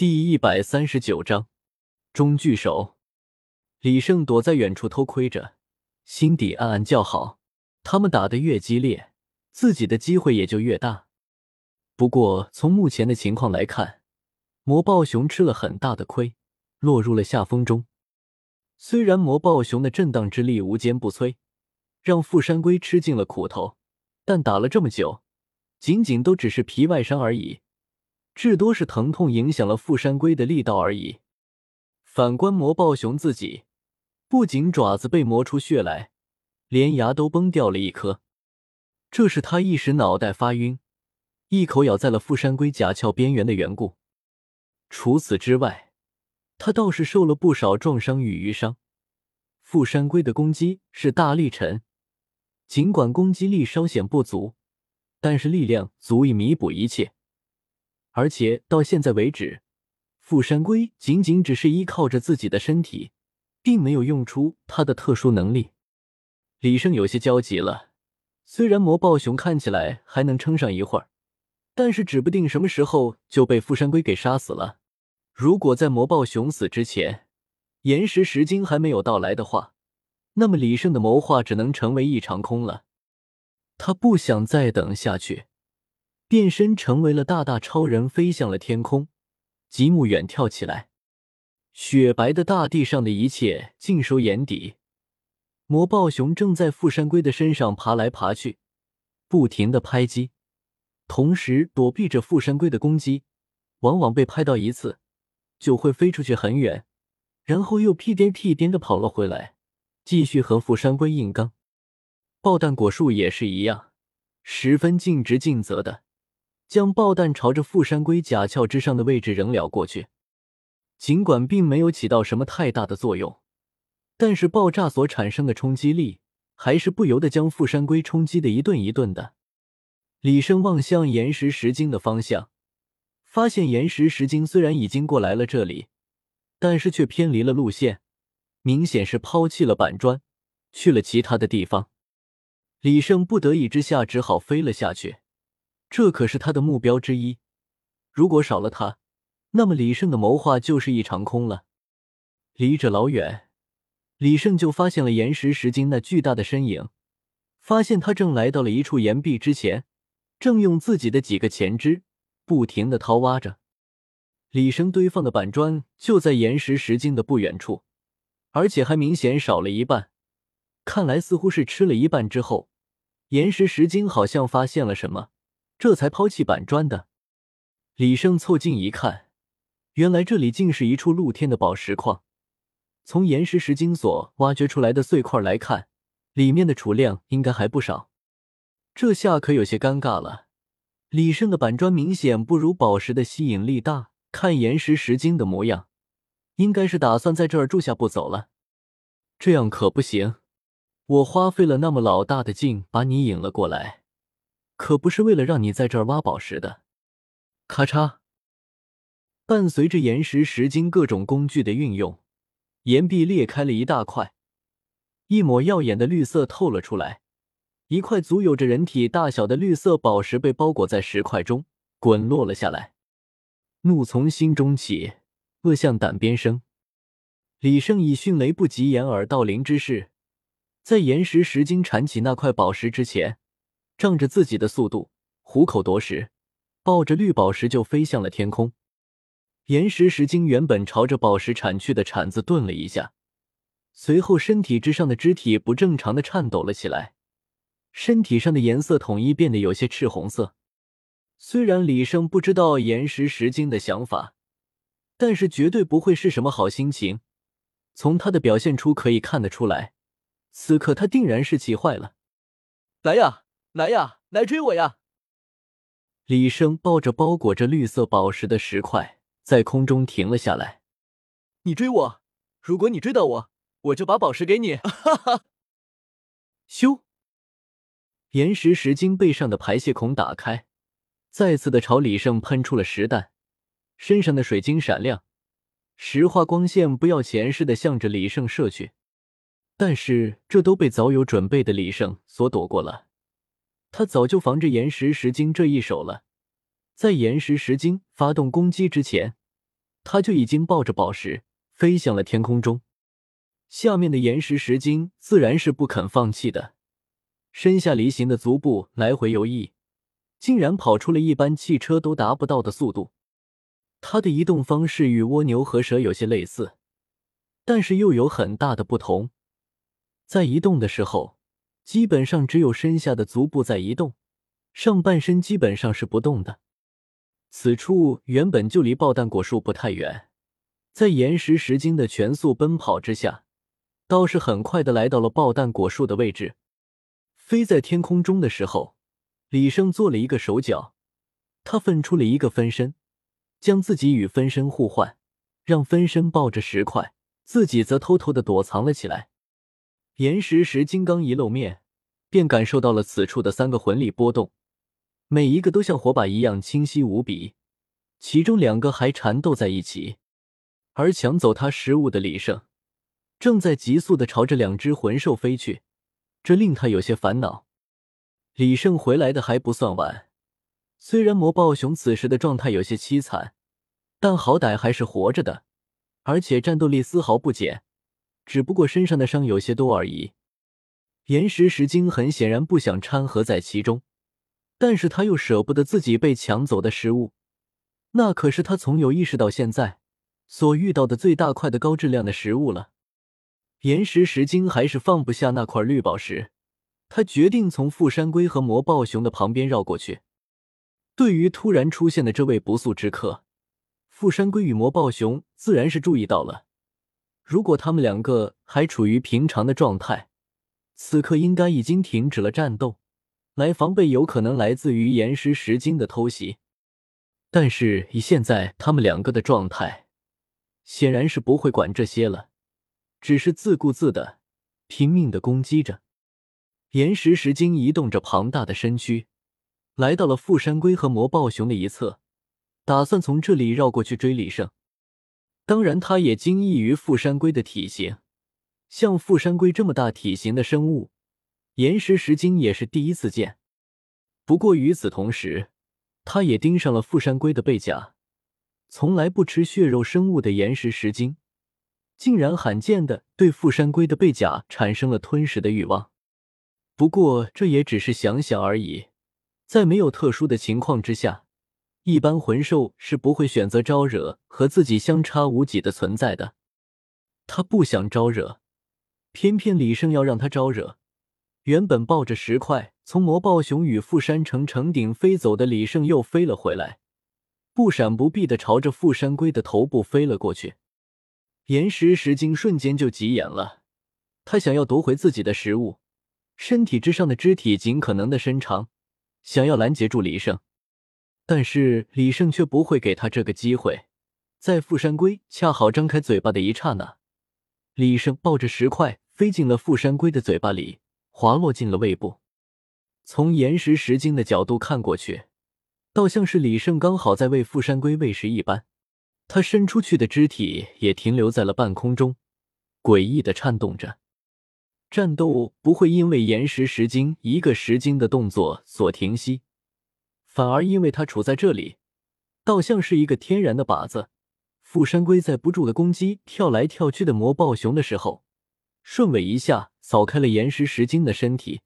第一百三十九章中聚手。李胜躲在远处偷窥着，心底暗暗叫好。他们打得越激烈，自己的机会也就越大。不过从目前的情况来看，魔豹熊吃了很大的亏，落入了下风中。虽然魔豹熊的震荡之力无坚不摧，让富山龟吃尽了苦头，但打了这么久，仅仅都只是皮外伤而已。至多是疼痛影响了富山龟的力道而已。反观魔豹熊自己，不仅爪子被磨出血来，连牙都崩掉了一颗。这是他一时脑袋发晕，一口咬在了富山龟甲壳边缘的缘故。除此之外，他倒是受了不少撞伤与瘀伤。富山龟的攻击是大力沉，尽管攻击力稍显不足，但是力量足以弥补一切。而且到现在为止，富山龟仅仅只是依靠着自己的身体，并没有用出他的特殊能力。李胜有些焦急了。虽然魔豹熊看起来还能撑上一会儿，但是指不定什么时候就被富山龟给杀死了。如果在魔豹熊死之前，岩石石晶还没有到来的话，那么李胜的谋划只能成为一场空了。他不想再等下去。变身成为了大大超人，飞向了天空，极目远眺起来，雪白的大地上的一切尽收眼底。魔豹熊正在富山龟的身上爬来爬去，不停的拍击，同时躲避着富山龟的攻击。往往被拍到一次，就会飞出去很远，然后又屁颠屁颠的跑了回来，继续和富山龟硬刚。爆弹果树也是一样，十分尽职尽责的。将爆弹朝着富山龟甲壳之上的位置扔了过去，尽管并没有起到什么太大的作用，但是爆炸所产生的冲击力还是不由得将富山龟冲击的一顿一顿的。李胜望向岩石石晶的方向，发现岩石石晶虽然已经过来了这里，但是却偏离了路线，明显是抛弃了板砖，去了其他的地方。李胜不得已之下，只好飞了下去。这可是他的目标之一，如果少了他，那么李胜的谋划就是一场空了。离着老远，李胜就发现了岩石石晶那巨大的身影，发现他正来到了一处岩壁之前，正用自己的几个前肢不停的掏挖着。李胜堆放的板砖就在岩石石晶的不远处，而且还明显少了一半，看来似乎是吃了一半之后，岩石石晶好像发现了什么。这才抛弃板砖的。李胜凑近一看，原来这里竟是一处露天的宝石矿。从岩石石晶所挖掘出来的碎块来看，里面的储量应该还不少。这下可有些尴尬了。李胜的板砖明显不如宝石的吸引力大，看岩石石晶的模样，应该是打算在这儿住下不走了。这样可不行，我花费了那么老大的劲把你引了过来。可不是为了让你在这儿挖宝石的。咔嚓，伴随着岩石石晶各种工具的运用，岩壁裂开了一大块，一抹耀眼的绿色透了出来。一块足有着人体大小的绿色宝石被包裹在石块中，滚落了下来。怒从心中起，恶向胆边生。李胜以迅雷不及掩耳盗铃之势，在岩石石晶缠起那块宝石之前。仗着自己的速度，虎口夺食，抱着绿宝石就飞向了天空。岩石石晶原本朝着宝石铲去的铲子顿了一下，随后身体之上的肢体不正常的颤抖了起来，身体上的颜色统一变得有些赤红色。虽然李胜不知道岩石石晶的想法，但是绝对不会是什么好心情。从他的表现出可以看得出来，此刻他定然是气坏了。来呀！来呀，来追我呀！李胜抱着包裹着绿色宝石的石块，在空中停了下来。你追我，如果你追到我，我就把宝石给你！哈哈！咻！岩石石晶背上的排泄孔打开，再次的朝李胜喷出了石弹，身上的水晶闪亮，石化光线不要钱似的向着李胜射去。但是这都被早有准备的李胜所躲过了。他早就防着岩石石晶这一手了，在岩石石晶发动攻击之前，他就已经抱着宝石飞向了天空中。下面的岩石石精自然是不肯放弃的，身下离形的足部来回游弋，竟然跑出了一般汽车都达不到的速度。它的移动方式与蜗牛和蛇有些类似，但是又有很大的不同。在移动的时候，基本上只有身下的足部在移动，上半身基本上是不动的。此处原本就离爆弹果树不太远，在岩石石精的全速奔跑之下。倒是很快的来到了爆弹果树的位置，飞在天空中的时候，李胜做了一个手脚，他分出了一个分身，将自己与分身互换，让分身抱着石块，自己则偷偷的躲藏了起来。岩石石金刚一露面，便感受到了此处的三个魂力波动，每一个都像火把一样清晰无比，其中两个还缠斗在一起，而抢走他食物的李胜。正在急速的朝着两只魂兽飞去，这令他有些烦恼。李胜回来的还不算晚，虽然魔豹熊此时的状态有些凄惨，但好歹还是活着的，而且战斗力丝毫不减，只不过身上的伤有些多而已。岩石石精很显然不想掺和在其中，但是他又舍不得自己被抢走的食物，那可是他从有意识到现在所遇到的最大块的高质量的食物了。岩石石精还是放不下那块绿宝石，他决定从富山龟和魔豹熊的旁边绕过去。对于突然出现的这位不速之客，富山龟与魔豹熊自然是注意到了。如果他们两个还处于平常的状态，此刻应该已经停止了战斗，来防备有可能来自于岩石石精的偷袭。但是以现在他们两个的状态，显然是不会管这些了。只是自顾自的拼命的攻击着，岩石石精移动着庞大的身躯，来到了富山龟和魔豹熊的一侧，打算从这里绕过去追李胜。当然，他也惊异于富山龟的体型，像富山龟这么大体型的生物，岩石石精也是第一次见。不过与此同时，他也盯上了富山龟的背甲，从来不吃血肉生物的岩石石精。竟然罕见的对富山龟的背甲产生了吞食的欲望，不过这也只是想想而已。在没有特殊的情况之下，一般魂兽是不会选择招惹和自己相差无几的存在的。他不想招惹，偏偏李胜要让他招惹。原本抱着石块从魔豹熊与富山城城顶飞走的李胜又飞了回来，不闪不避的朝着富山龟的头部飞了过去。岩石石精瞬间就急眼了，他想要夺回自己的食物，身体之上的肢体尽可能的伸长，想要拦截住李胜，但是李胜却不会给他这个机会。在富山龟恰好张开嘴巴的一刹那，李胜抱着石块飞进了富山龟的嘴巴里，滑落进了胃部。从岩石石精的角度看过去，倒像是李胜刚好在为富山龟喂食一般。他伸出去的肢体也停留在了半空中，诡异的颤动着。战斗不会因为岩石石精一个石精的动作所停息，反而因为他处在这里，倒像是一个天然的靶子。富山龟在不住的攻击跳来跳去的魔暴熊的时候，顺尾一下扫开了岩石石精的身体，